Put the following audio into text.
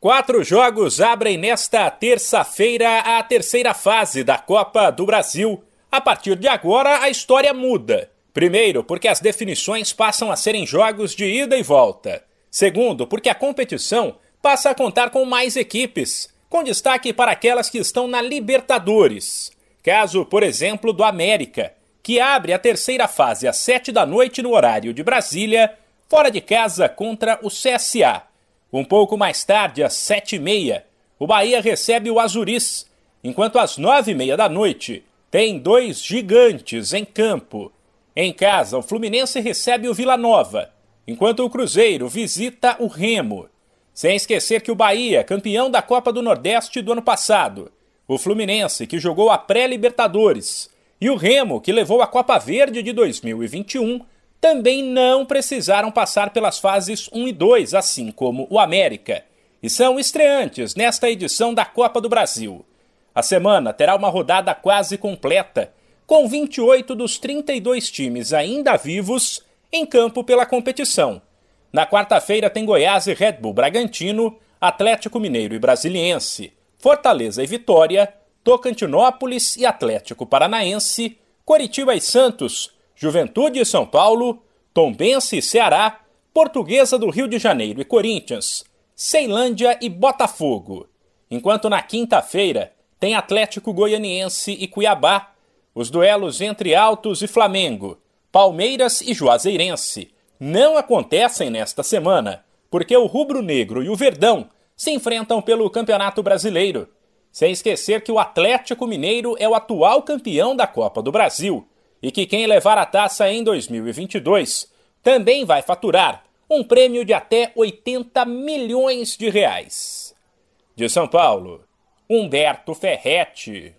Quatro jogos abrem nesta terça-feira a terceira fase da Copa do Brasil. A partir de agora, a história muda. Primeiro, porque as definições passam a serem jogos de ida e volta. Segundo, porque a competição passa a contar com mais equipes, com destaque para aquelas que estão na Libertadores. Caso, por exemplo, do América, que abre a terceira fase às sete da noite no horário de Brasília, fora de casa contra o CSA. Um pouco mais tarde, às sete e meia, o Bahia recebe o Azuris, enquanto às nove e meia da noite tem dois gigantes em campo. Em casa, o Fluminense recebe o Vila Nova, enquanto o Cruzeiro visita o Remo. Sem esquecer que o Bahia, campeão da Copa do Nordeste do ano passado, o Fluminense, que jogou a pré-Libertadores, e o Remo, que levou a Copa Verde de 2021, também não precisaram passar pelas fases 1 e 2, assim como o América, e são estreantes nesta edição da Copa do Brasil. A semana terá uma rodada quase completa, com 28 dos 32 times ainda vivos em campo pela competição. Na quarta-feira tem Goiás e Red Bull Bragantino, Atlético Mineiro e Brasiliense, Fortaleza e Vitória, Tocantinópolis e Atlético Paranaense, Coritiba e Santos, Juventude e São Paulo, Tombense e Ceará, Portuguesa do Rio de Janeiro e Corinthians, Ceilândia e Botafogo. Enquanto na quinta-feira tem Atlético Goianiense e Cuiabá, os duelos entre Altos e Flamengo, Palmeiras e Juazeirense não acontecem nesta semana, porque o Rubro Negro e o Verdão se enfrentam pelo Campeonato Brasileiro. Sem esquecer que o Atlético Mineiro é o atual campeão da Copa do Brasil e que quem levar a taça em 2022 também vai faturar um prêmio de até 80 milhões de reais. De São Paulo, Humberto Ferretti.